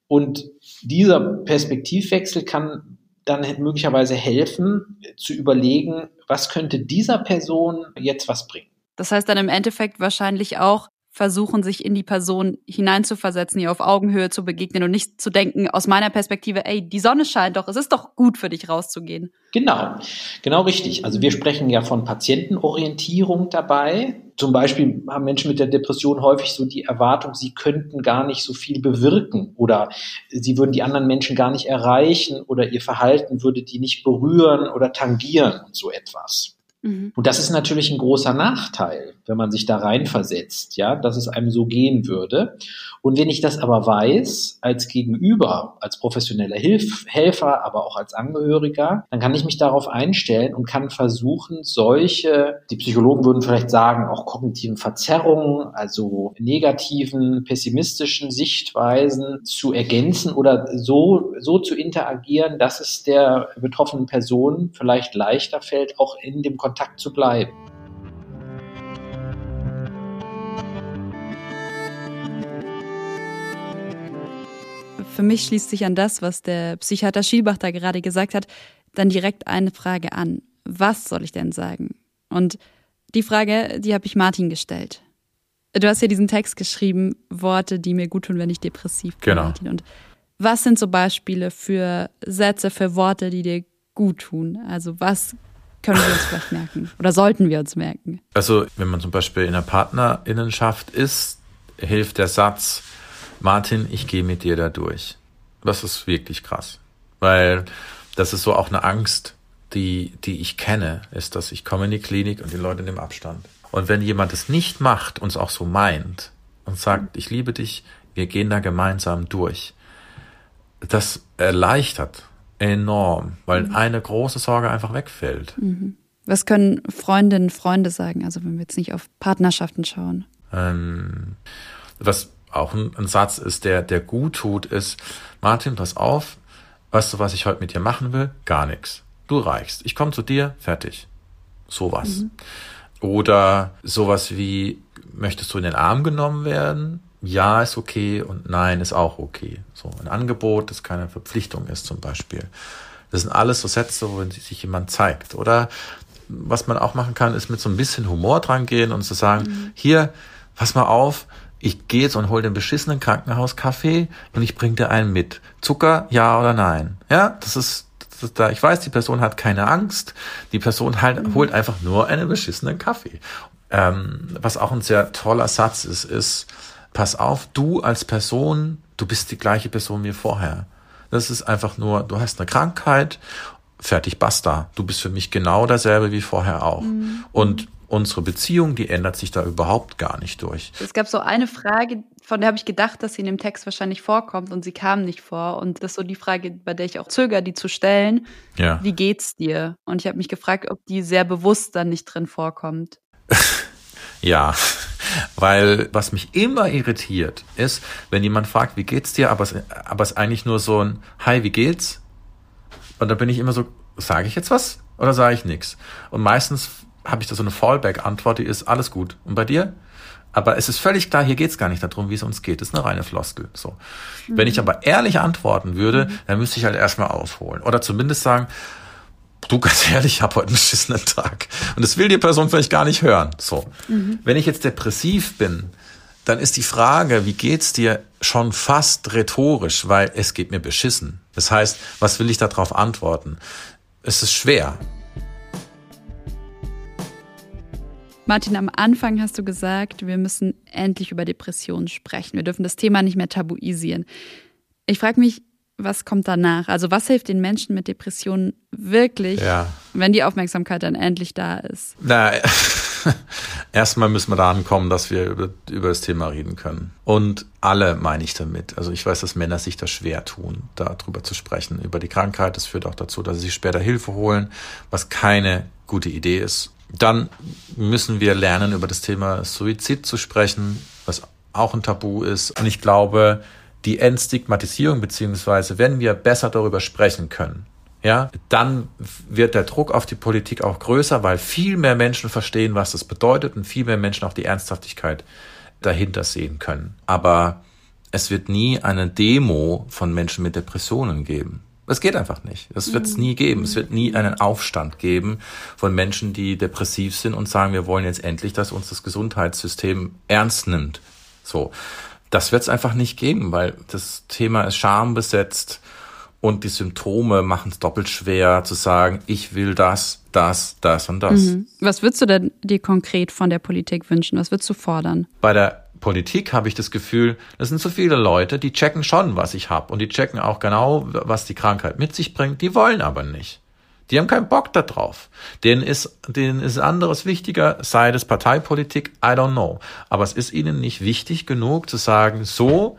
Und dieser Perspektivwechsel kann dann möglicherweise helfen, zu überlegen, was könnte dieser Person jetzt was bringen. Das heißt dann im Endeffekt wahrscheinlich auch, versuchen, sich in die Person hineinzuversetzen, ihr auf Augenhöhe zu begegnen und nicht zu denken, aus meiner Perspektive, ey, die Sonne scheint doch, es ist doch gut für dich rauszugehen. Genau, genau richtig. Also wir sprechen ja von Patientenorientierung dabei. Zum Beispiel haben Menschen mit der Depression häufig so die Erwartung, sie könnten gar nicht so viel bewirken oder sie würden die anderen Menschen gar nicht erreichen oder ihr Verhalten würde die nicht berühren oder tangieren und so etwas. Mhm. Und das ist natürlich ein großer Nachteil, wenn man sich da reinversetzt, ja, dass es einem so gehen würde. Und wenn ich das aber weiß, als Gegenüber, als professioneller Hilf Helfer, aber auch als Angehöriger, dann kann ich mich darauf einstellen und kann versuchen, solche, die Psychologen würden vielleicht sagen, auch kognitiven Verzerrungen, also negativen, pessimistischen Sichtweisen zu ergänzen oder so, so zu interagieren, dass es der betroffenen Person vielleicht leichter fällt, auch in dem Kontakt zu bleiben. Für mich schließt sich an das, was der Psychiater Schielbach da gerade gesagt hat, dann direkt eine Frage an. Was soll ich denn sagen? Und die Frage, die habe ich Martin gestellt. Du hast ja diesen Text geschrieben, Worte, die mir gut tun, wenn ich depressiv bin, genau. Martin. Und was sind so Beispiele für Sätze, für Worte, die dir gut tun? Also was können wir uns vielleicht merken oder sollten wir uns merken? Also wenn man zum Beispiel in einer Partnerinnenschaft ist, hilft der Satz, Martin, ich gehe mit dir da durch. Das ist wirklich krass, weil das ist so auch eine Angst, die, die ich kenne, ist, dass ich komme in die Klinik und die Leute nehmen Abstand. Und wenn jemand es nicht macht und es auch so meint und sagt, ich liebe dich, wir gehen da gemeinsam durch, das erleichtert enorm, weil mhm. eine große Sorge einfach wegfällt. Mhm. Was können Freundinnen, Freunde sagen, also wenn wir jetzt nicht auf Partnerschaften schauen? Ähm, was auch ein, ein, Satz ist, der, der gut tut, ist, Martin, pass auf, weißt du, was ich heute mit dir machen will? Gar nichts. Du reichst. Ich komme zu dir, fertig. Sowas. Mhm. Oder sowas wie, möchtest du in den Arm genommen werden? Ja ist okay und nein ist auch okay. So ein Angebot, das keine Verpflichtung ist zum Beispiel. Das sind alles so Sätze, wo sich jemand zeigt. Oder was man auch machen kann, ist mit so ein bisschen Humor dran gehen und zu sagen, mhm. hier, pass mal auf, ich gehe jetzt und hol den beschissenen Krankenhauskaffee und ich bring dir einen mit. Zucker, ja oder nein? Ja, das ist, das ist da. Ich weiß, die Person hat keine Angst. Die Person halt, mhm. holt einfach nur einen beschissenen Kaffee. Ähm, was auch ein sehr toller Satz ist, ist, pass auf, du als Person, du bist die gleiche Person wie vorher. Das ist einfach nur, du hast eine Krankheit, fertig, basta. Du bist für mich genau derselbe wie vorher auch. Mhm. Und unsere Beziehung, die ändert sich da überhaupt gar nicht durch. Es gab so eine Frage, von der habe ich gedacht, dass sie in dem Text wahrscheinlich vorkommt und sie kam nicht vor. Und das ist so die Frage, bei der ich auch zögere, die zu stellen. Ja. Wie geht's dir? Und ich habe mich gefragt, ob die sehr bewusst dann nicht drin vorkommt. ja, weil was mich immer irritiert ist, wenn jemand fragt, wie geht's dir, aber es, aber es eigentlich nur so ein Hi, wie geht's? Und da bin ich immer so, sage ich jetzt was oder sage ich nichts? Und meistens habe ich da so eine Fallback-Antwort, die ist alles gut. Und bei dir? Aber es ist völlig klar, hier geht's gar nicht darum, wie es uns geht. Das ist eine reine Floskel. So. Mhm. Wenn ich aber ehrlich antworten würde, mhm. dann müsste ich halt erstmal ausholen. Oder zumindest sagen, du ganz ehrlich, ich habe heute einen beschissenen Tag. Und das will die Person vielleicht gar nicht hören. So. Mhm. Wenn ich jetzt depressiv bin, dann ist die Frage, wie geht's dir, schon fast rhetorisch, weil es geht mir beschissen. Das heißt, was will ich darauf antworten? Es ist schwer. Martin, am Anfang hast du gesagt, wir müssen endlich über Depressionen sprechen. Wir dürfen das Thema nicht mehr tabuisieren. Ich frage mich, was kommt danach? Also was hilft den Menschen mit Depressionen wirklich, ja. wenn die Aufmerksamkeit dann endlich da ist? Na, erstmal müssen wir da ankommen, dass wir über, über das Thema reden können. Und alle meine ich damit. Also ich weiß, dass Männer sich da schwer tun, darüber zu sprechen, über die Krankheit. Das führt auch dazu, dass sie sich später Hilfe holen, was keine gute Idee ist. Dann müssen wir lernen, über das Thema Suizid zu sprechen, was auch ein Tabu ist. Und ich glaube, die Entstigmatisierung, beziehungsweise wenn wir besser darüber sprechen können, ja, dann wird der Druck auf die Politik auch größer, weil viel mehr Menschen verstehen, was das bedeutet und viel mehr Menschen auch die Ernsthaftigkeit dahinter sehen können. Aber es wird nie eine Demo von Menschen mit Depressionen geben. Es geht einfach nicht. Das wird es mhm. nie geben. Es wird nie einen Aufstand geben von Menschen, die depressiv sind und sagen, wir wollen jetzt endlich, dass uns das Gesundheitssystem ernst nimmt. So. Das wird es einfach nicht geben, weil das Thema ist schambesetzt und die Symptome machen es doppelt schwer zu sagen, ich will das, das, das und das. Mhm. Was würdest du denn dir konkret von der Politik wünschen? Was würdest du fordern? Bei der Politik habe ich das Gefühl, das sind so viele Leute, die checken schon, was ich habe und die checken auch genau, was die Krankheit mit sich bringt, die wollen aber nicht. Die haben keinen Bock da drauf. Denen ist, denen ist anderes wichtiger, sei das Parteipolitik, I don't know. Aber es ist ihnen nicht wichtig genug zu sagen, so,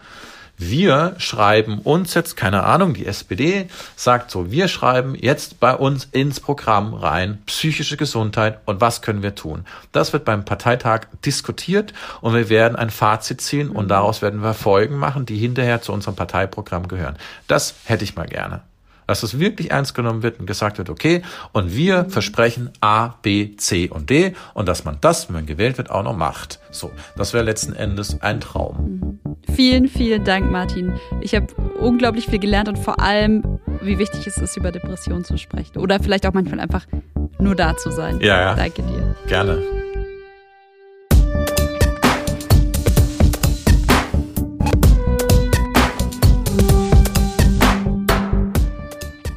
wir schreiben uns jetzt, keine Ahnung, die SPD sagt so, wir schreiben jetzt bei uns ins Programm rein psychische Gesundheit und was können wir tun. Das wird beim Parteitag diskutiert und wir werden ein Fazit ziehen und mhm. daraus werden wir Folgen machen, die hinterher zu unserem Parteiprogramm gehören. Das hätte ich mal gerne dass es wirklich ernst genommen wird und gesagt wird, okay, und wir versprechen A, B, C und D und dass man das, wenn man gewählt wird, auch noch macht. So, das wäre letzten Endes ein Traum. Vielen, vielen Dank, Martin. Ich habe unglaublich viel gelernt und vor allem, wie wichtig es ist, über Depressionen zu sprechen. Oder vielleicht auch manchmal einfach nur da zu sein. Ja, ja. Danke dir. Gerne.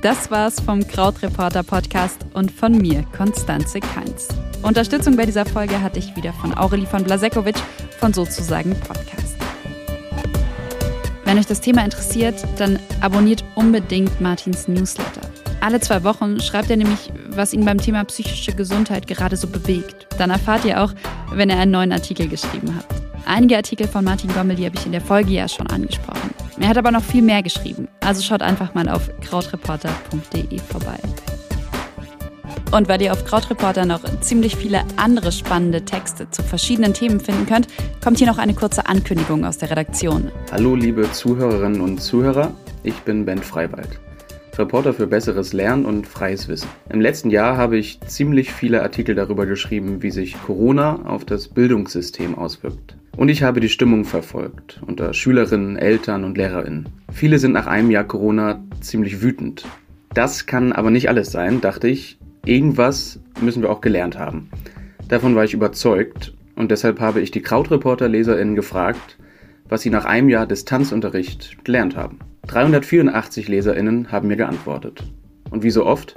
Das war's vom Krautreporter Podcast und von mir, Konstanze Keins. Unterstützung bei dieser Folge hatte ich wieder von Aurelie von Blasekovic von sozusagen Podcast. Wenn euch das Thema interessiert, dann abonniert unbedingt Martins Newsletter. Alle zwei Wochen schreibt er nämlich, was ihn beim Thema psychische Gesundheit gerade so bewegt. Dann erfahrt ihr auch, wenn er einen neuen Artikel geschrieben hat. Einige Artikel von Martin Gommel, die habe ich in der Folge ja schon angesprochen. Er hat aber noch viel mehr geschrieben. Also schaut einfach mal auf krautreporter.de vorbei. Und weil ihr auf Krautreporter noch ziemlich viele andere spannende Texte zu verschiedenen Themen finden könnt, kommt hier noch eine kurze Ankündigung aus der Redaktion. Hallo liebe Zuhörerinnen und Zuhörer, ich bin Ben Freiwald. Reporter für besseres Lernen und freies Wissen. Im letzten Jahr habe ich ziemlich viele Artikel darüber geschrieben, wie sich Corona auf das Bildungssystem auswirkt. Und ich habe die Stimmung verfolgt unter Schülerinnen, Eltern und Lehrerinnen. Viele sind nach einem Jahr Corona ziemlich wütend. Das kann aber nicht alles sein, dachte ich. Irgendwas müssen wir auch gelernt haben. Davon war ich überzeugt und deshalb habe ich die Krautreporter-LeserInnen gefragt, was sie nach einem Jahr Distanzunterricht gelernt haben. 384 LeserInnen haben mir geantwortet. Und wie so oft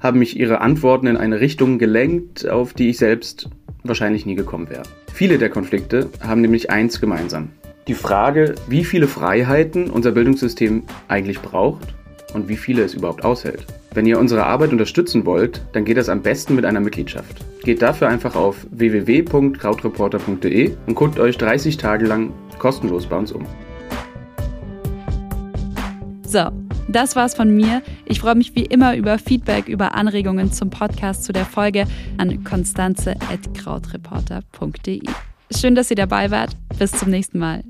haben mich ihre Antworten in eine Richtung gelenkt, auf die ich selbst wahrscheinlich nie gekommen wäre. Viele der Konflikte haben nämlich eins gemeinsam. Die Frage, wie viele Freiheiten unser Bildungssystem eigentlich braucht und wie viele es überhaupt aushält. Wenn ihr unsere Arbeit unterstützen wollt, dann geht das am besten mit einer Mitgliedschaft. Geht dafür einfach auf www.krautreporter.de und guckt euch 30 Tage lang kostenlos bei uns um. So, das war's von mir. Ich freue mich wie immer über Feedback, über Anregungen zum Podcast zu der Folge an konstanze.krautreporter.de. Schön, dass ihr dabei wart. Bis zum nächsten Mal.